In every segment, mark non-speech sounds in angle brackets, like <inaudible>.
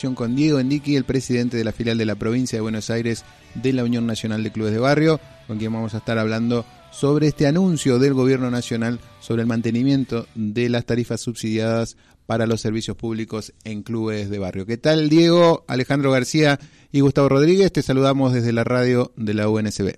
con Diego Endiqui, el presidente de la filial de la provincia de Buenos Aires de la Unión Nacional de Clubes de Barrio, con quien vamos a estar hablando sobre este anuncio del Gobierno Nacional sobre el mantenimiento de las tarifas subsidiadas para los servicios públicos en clubes de barrio. ¿Qué tal, Diego, Alejandro García y Gustavo Rodríguez? Te saludamos desde la radio de la UNSB.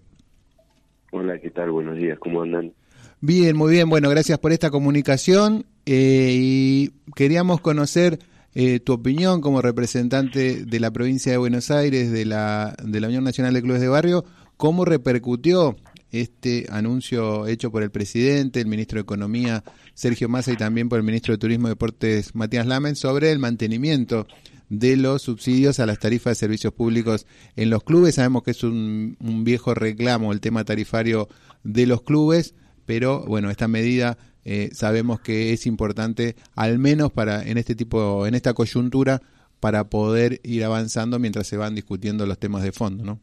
Hola, ¿qué tal? Buenos días, ¿cómo andan? Bien, muy bien. Bueno, gracias por esta comunicación eh, y queríamos conocer eh, tu opinión como representante de la provincia de Buenos Aires, de la, de la Unión Nacional de Clubes de Barrio, ¿cómo repercutió este anuncio hecho por el presidente, el ministro de Economía Sergio Massa y también por el ministro de Turismo y Deportes Matías Lamen sobre el mantenimiento de los subsidios a las tarifas de servicios públicos en los clubes. Sabemos que es un, un viejo reclamo el tema tarifario de los clubes, pero bueno, esta medida eh, sabemos que es importante, al menos para en este tipo, en esta coyuntura, para poder ir avanzando mientras se van discutiendo los temas de fondo, ¿no?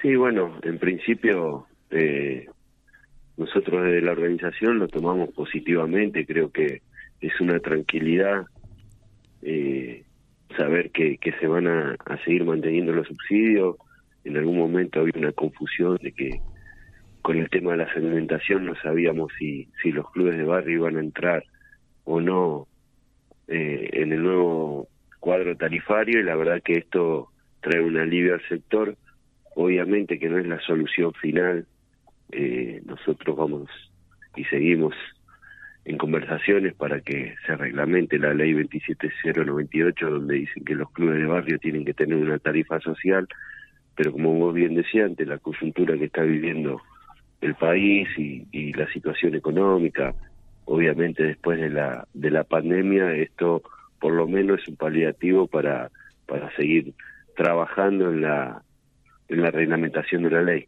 Sí, bueno, en principio eh, nosotros desde la organización lo tomamos positivamente, creo que es una tranquilidad eh, saber que, que se van a, a seguir manteniendo los subsidios. En algún momento había una confusión de que con el tema de la segmentación no sabíamos si, si los clubes de barrio iban a entrar o no eh, en el nuevo cuadro tarifario y la verdad que esto trae un alivio al sector. Obviamente que no es la solución final. Eh, nosotros vamos y seguimos en conversaciones para que se reglamente la ley 27098 donde dicen que los clubes de barrio tienen que tener una tarifa social, pero como vos bien decías, ante la coyuntura que está viviendo el país y, la situación económica. Obviamente después de la, de la pandemia esto por lo menos es un paliativo para, para seguir trabajando en la, en la reglamentación de la ley.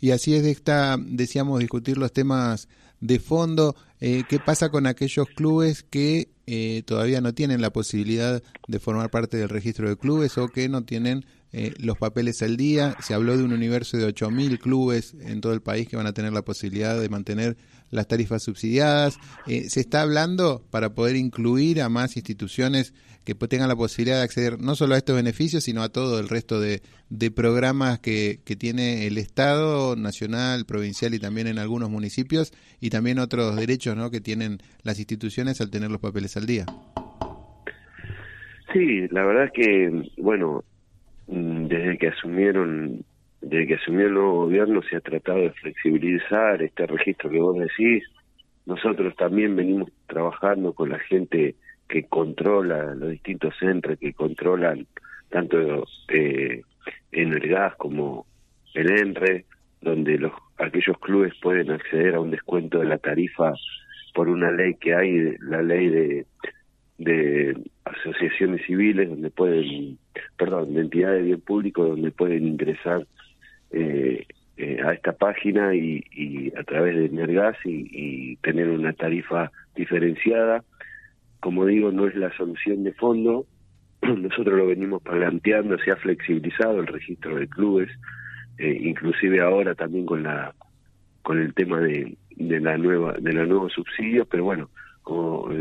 Y así es de esta, decíamos, discutir los temas de fondo. Eh, ¿Qué pasa con aquellos clubes que eh, todavía no tienen la posibilidad de formar parte del registro de clubes o que no tienen eh, los papeles al día. Se habló de un universo de 8.000 clubes en todo el país que van a tener la posibilidad de mantener las tarifas subsidiadas. Eh, se está hablando para poder incluir a más instituciones que tengan la posibilidad de acceder no solo a estos beneficios, sino a todo el resto de, programas que, tiene el Estado, nacional, provincial y también en algunos municipios, y también otros derechos ¿no? que tienen las instituciones al tener los papeles al día. Sí, la verdad es que, bueno, desde que asumieron desde que asumió el nuevo gobierno se ha tratado de flexibilizar este registro que vos decís. Nosotros también venimos trabajando con la gente que controla los distintos centros, que controlan tanto eh, en el gas como el ENRE, donde los aquellos clubes pueden acceder a un descuento de la tarifa por una ley que hay, la ley de de asociaciones civiles donde pueden, perdón, de entidades de bien público donde pueden ingresar eh, eh, a esta página y, y, a través de Nergas y, tener una tarifa diferenciada. Como digo, no es la solución de fondo. <clears throat> Nosotros lo venimos planteando, se ha flexibilizado el registro de clubes, eh, inclusive ahora también con la con el tema de, de la nueva de los nuevos subsidios, pero bueno,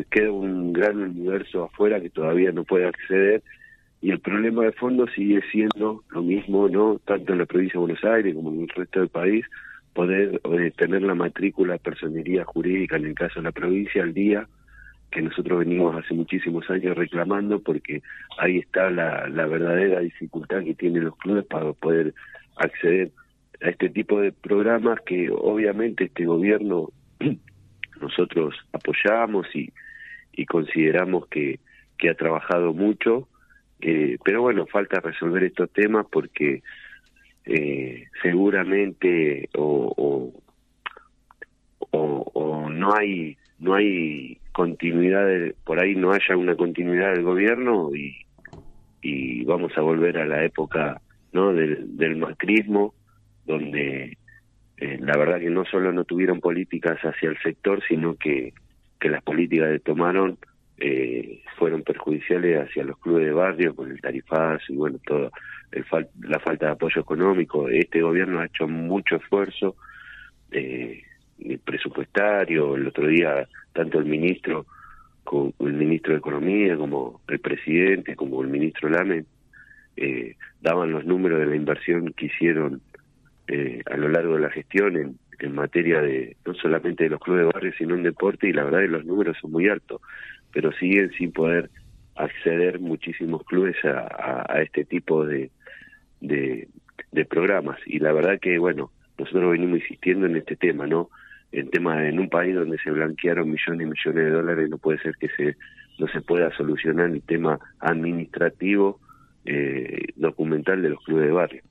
queda un gran universo afuera que todavía no puede acceder y el problema de fondo sigue siendo lo mismo, no tanto en la provincia de Buenos Aires como en el resto del país, poder eh, tener la matrícula de personería jurídica en el caso de la provincia al día, que nosotros venimos hace muchísimos años reclamando porque ahí está la, la verdadera dificultad que tienen los clubes para poder acceder a este tipo de programas que obviamente este gobierno nosotros apoyamos y, y consideramos que, que ha trabajado mucho, eh, pero bueno, falta resolver estos temas porque eh, seguramente o, o, o, no hay no hay continuidad, por ahí no haya una continuidad del gobierno y, y vamos a volver a la época no del, del macrismo donde eh, la verdad que no solo no tuvieron políticas hacia el sector, sino que, que las políticas que tomaron eh, fueron perjudiciales hacia los clubes de barrio con el tarifazo y bueno, todo el la falta de apoyo económico. Este gobierno ha hecho mucho esfuerzo eh, presupuestario. El otro día, tanto el ministro con el ministro de Economía, como el presidente, como el ministro Lame, eh, daban los números de la inversión que hicieron eh, a lo largo de la gestión en, en materia de no solamente de los clubes de barrio, sino en deporte, y la verdad que los números son muy altos, pero siguen sin poder acceder muchísimos clubes a, a, este tipo de, de, de, programas. Y la verdad que, bueno, nosotros venimos insistiendo en este tema, ¿no? En tema en un país donde se blanquearon millones y millones de dólares, no puede ser que se no se pueda solucionar el tema administrativo eh, documental de los clubes de barrio.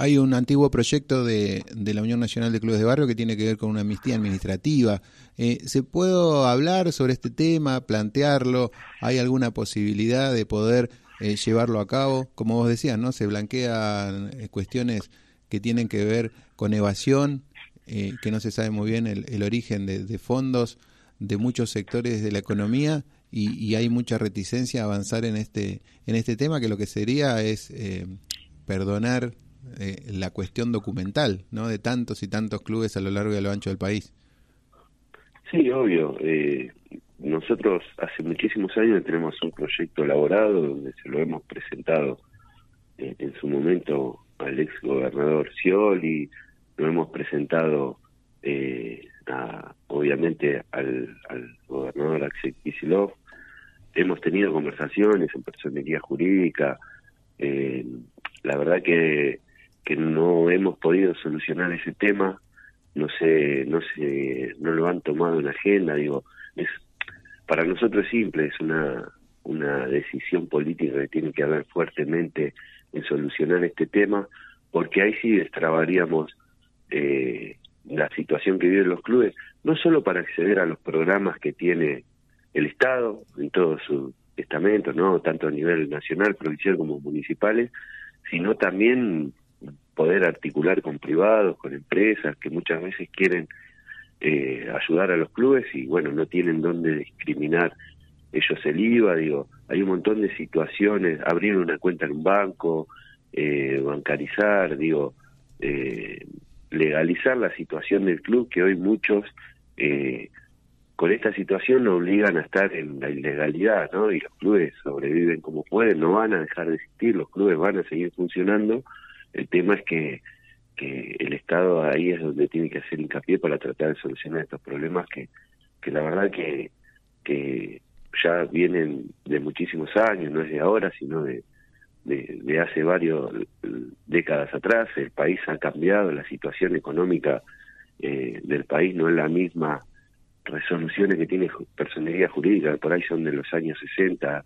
Hay un antiguo proyecto de, de, la Unión Nacional de Clubes de Barrio que tiene que ver con una amnistía administrativa. Eh, ¿Se puede hablar sobre este tema, plantearlo? ¿Hay alguna posibilidad de poder eh, llevarlo a cabo? Como vos decías, ¿no? Se blanquean eh, cuestiones que tienen que ver con evasión, que no se sabe muy bien el, el origen de, fondos de muchos sectores de la economía y, y, hay mucha reticencia a avanzar en este, en este tema que lo que sería es perdonar eh, la cuestión documental, ¿no? De tantos y tantos clubes a lo largo y a lo ancho del país. Sí, obvio. Eh, nosotros hace muchísimos años tenemos un proyecto elaborado donde se lo hemos presentado eh, en su momento al ex gobernador Scioli, lo hemos presentado eh, a, obviamente al, gobernador Axel Kicillof, hemos tenido conversaciones en personería jurídica, eh, la verdad que que no hemos podido solucionar ese tema, no sé, no sé, no lo han tomado en agenda, digo, es para nosotros es simple, es una una decisión política que tiene que haber fuertemente en solucionar este tema, porque ahí sí destrabaríamos eh, la situación que viven los clubes, no solo para acceder a los programas que tiene el Estado en todo su estamento, no tanto a nivel nacional, provincial como municipales, sino también poder articular con privados, con empresas que muchas veces quieren eh, ayudar a los clubes y bueno, no tienen dónde discriminar ellos el IVA, digo, hay un montón de situaciones, abrir una cuenta en un banco, eh, bancarizar, digo, eh, legalizar la situación del club que hoy muchos eh, con esta situación obligan a estar en la ilegalidad, ¿no? Y los clubes sobreviven como pueden, no van a dejar de existir, los clubes van a seguir funcionando, el tema es que, que el Estado ahí es donde tiene que hacer hincapié para tratar de solucionar estos problemas que, que la verdad que, que ya vienen de muchísimos años, no es de ahora, sino de, de, hace varias décadas atrás. El país ha cambiado, la situación económica eh, del país no es la misma resoluciones que tiene personalidad jurídica, por ahí son de los años 60,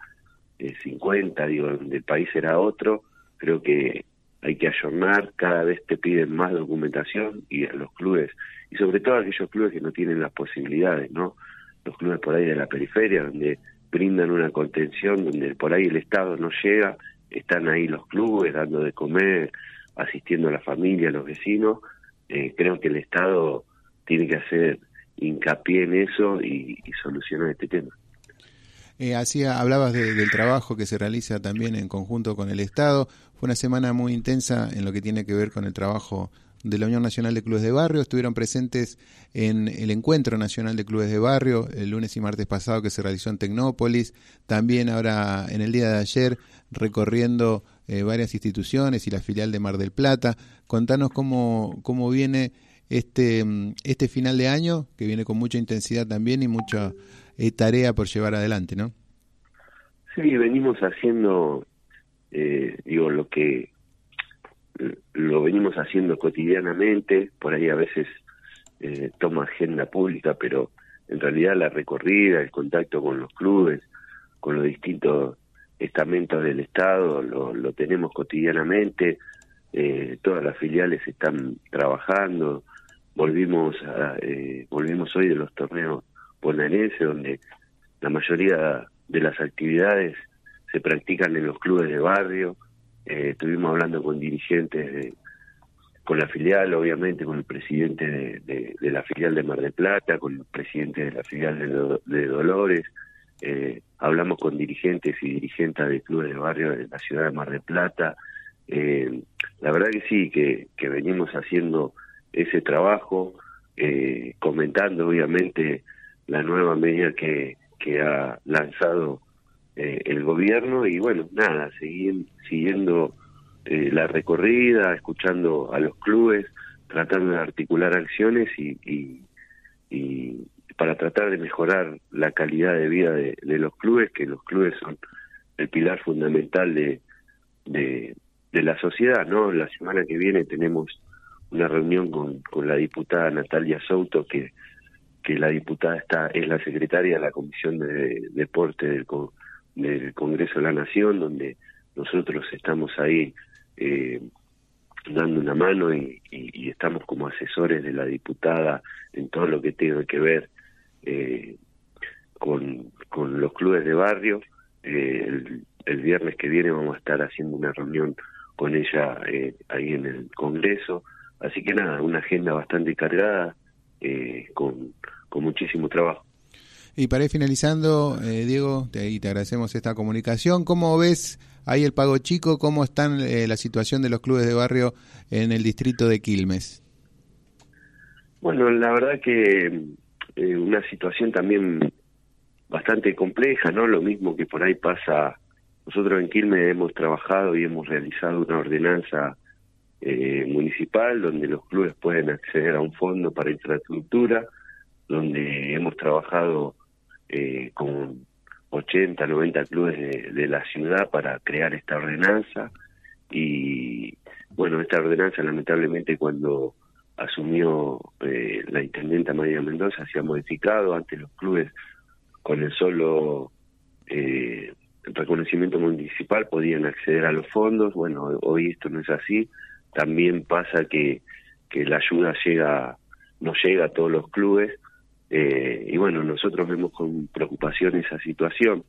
eh, 50, digo, donde el país era otro. Creo que hay que ayornar, cada vez te piden más documentación y a los clubes, y sobre todo a aquellos clubes que no tienen las posibilidades, ¿no? Los clubes por ahí de la periferia, donde brindan una contención, donde por ahí el Estado no llega, están ahí los clubes dando de comer, asistiendo a la familia, a los vecinos. Eh, creo que el Estado tiene que hacer hincapié en eso y, y solucionar este tema. Eh, hacía, hablabas de, del trabajo que se realiza también en conjunto con el Estado. Fue una semana muy intensa en lo que tiene que ver con el trabajo de la Unión Nacional de Clubes de Barrio. Estuvieron presentes en el Encuentro Nacional de Clubes de Barrio el lunes y martes pasado que se realizó en Tecnópolis. También ahora en el día de ayer recorriendo eh, varias instituciones y la filial de Mar del Plata. Contanos cómo, cómo viene este, este final de año, que viene con mucha intensidad también y mucha eh, tarea por llevar adelante, ¿no? Sí, venimos haciendo, eh, digo, lo que lo venimos haciendo cotidianamente, por ahí a veces eh, toma agenda pública, pero en realidad la recorrida, el contacto con los clubes, con los distintos estamentos del Estado, lo, lo tenemos cotidianamente, eh, todas las filiales están trabajando, volvimos a, eh, volvimos hoy de los torneos bonaerense, donde la mayoría de las actividades se practican en los clubes de barrio. Eh, estuvimos hablando con dirigentes, de, con la filial, obviamente, con el presidente de, la filial de Mar del Plata, con el presidente de la filial de, Dolores. Eh, hablamos con dirigentes y dirigentes de clubes de barrio de la ciudad de Mar del Plata. Eh, la verdad que sí, que, que venimos haciendo ese trabajo, eh, comentando obviamente la nueva medida que, que ha lanzado eh, el gobierno y bueno, nada, seguir, siguiendo eh, la recorrida, escuchando a los clubes, tratando de articular acciones y, y, y para tratar de mejorar la calidad de vida de, de, los clubes, que los clubes son el pilar fundamental de, de, de la sociedad, ¿no? La semana que viene tenemos una reunión con, con la diputada Natalia Souto, que, que la diputada está es la secretaria de la Comisión de Deporte del, del Congreso de la Nación, donde nosotros estamos ahí eh, dando una mano y, y, estamos como asesores de la diputada en todo lo que tiene que ver eh, con, con los clubes de barrio. Eh, el, el, viernes que viene vamos a estar haciendo una reunión con ella eh, ahí en el Congreso Así que nada, una agenda bastante cargada, eh, con, con muchísimo trabajo. Y para ir finalizando, eh, Diego, te, agradecemos esta comunicación. ¿Cómo ves ahí el Pago Chico? ¿Cómo está eh, la situación de los clubes de barrio en el distrito de Quilmes? Bueno, la verdad que eh, una situación también bastante compleja, ¿no? Lo mismo que por ahí pasa. Nosotros en Quilmes hemos trabajado y hemos realizado una ordenanza eh, municipal donde los clubes pueden acceder a un fondo para infraestructura, donde hemos trabajado eh, con 80, 90 clubes de, la ciudad para crear esta ordenanza. Y bueno, esta ordenanza lamentablemente cuando asumió eh, la intendenta María Mendoza se ha modificado, antes los clubes con el solo eh, reconocimiento municipal podían acceder a los fondos, bueno, hoy esto no es así, también pasa que, que la ayuda llega no llega a todos los clubes eh, y bueno nosotros vemos con preocupación esa situación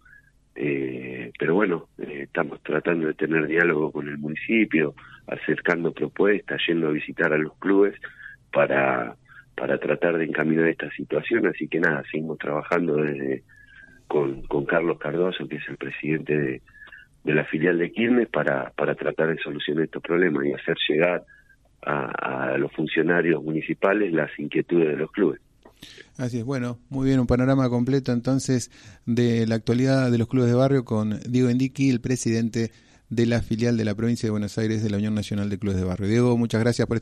eh, pero bueno eh, estamos tratando de tener diálogo con el municipio acercando propuestas yendo a visitar a los clubes para para tratar de encaminar esta situación así que nada seguimos trabajando desde con, Carlos Cardoso que es el presidente de de la filial de Quilmes para, para tratar de solucionar estos problemas y hacer llegar a, a los funcionarios municipales las inquietudes de los clubes. Así es, bueno, muy bien, un panorama completo entonces de la actualidad de los clubes de barrio con Diego Endiqui, el presidente de la filial de la provincia de Buenos Aires de la Unión Nacional de Clubes de Barrio. Diego, muchas gracias por esta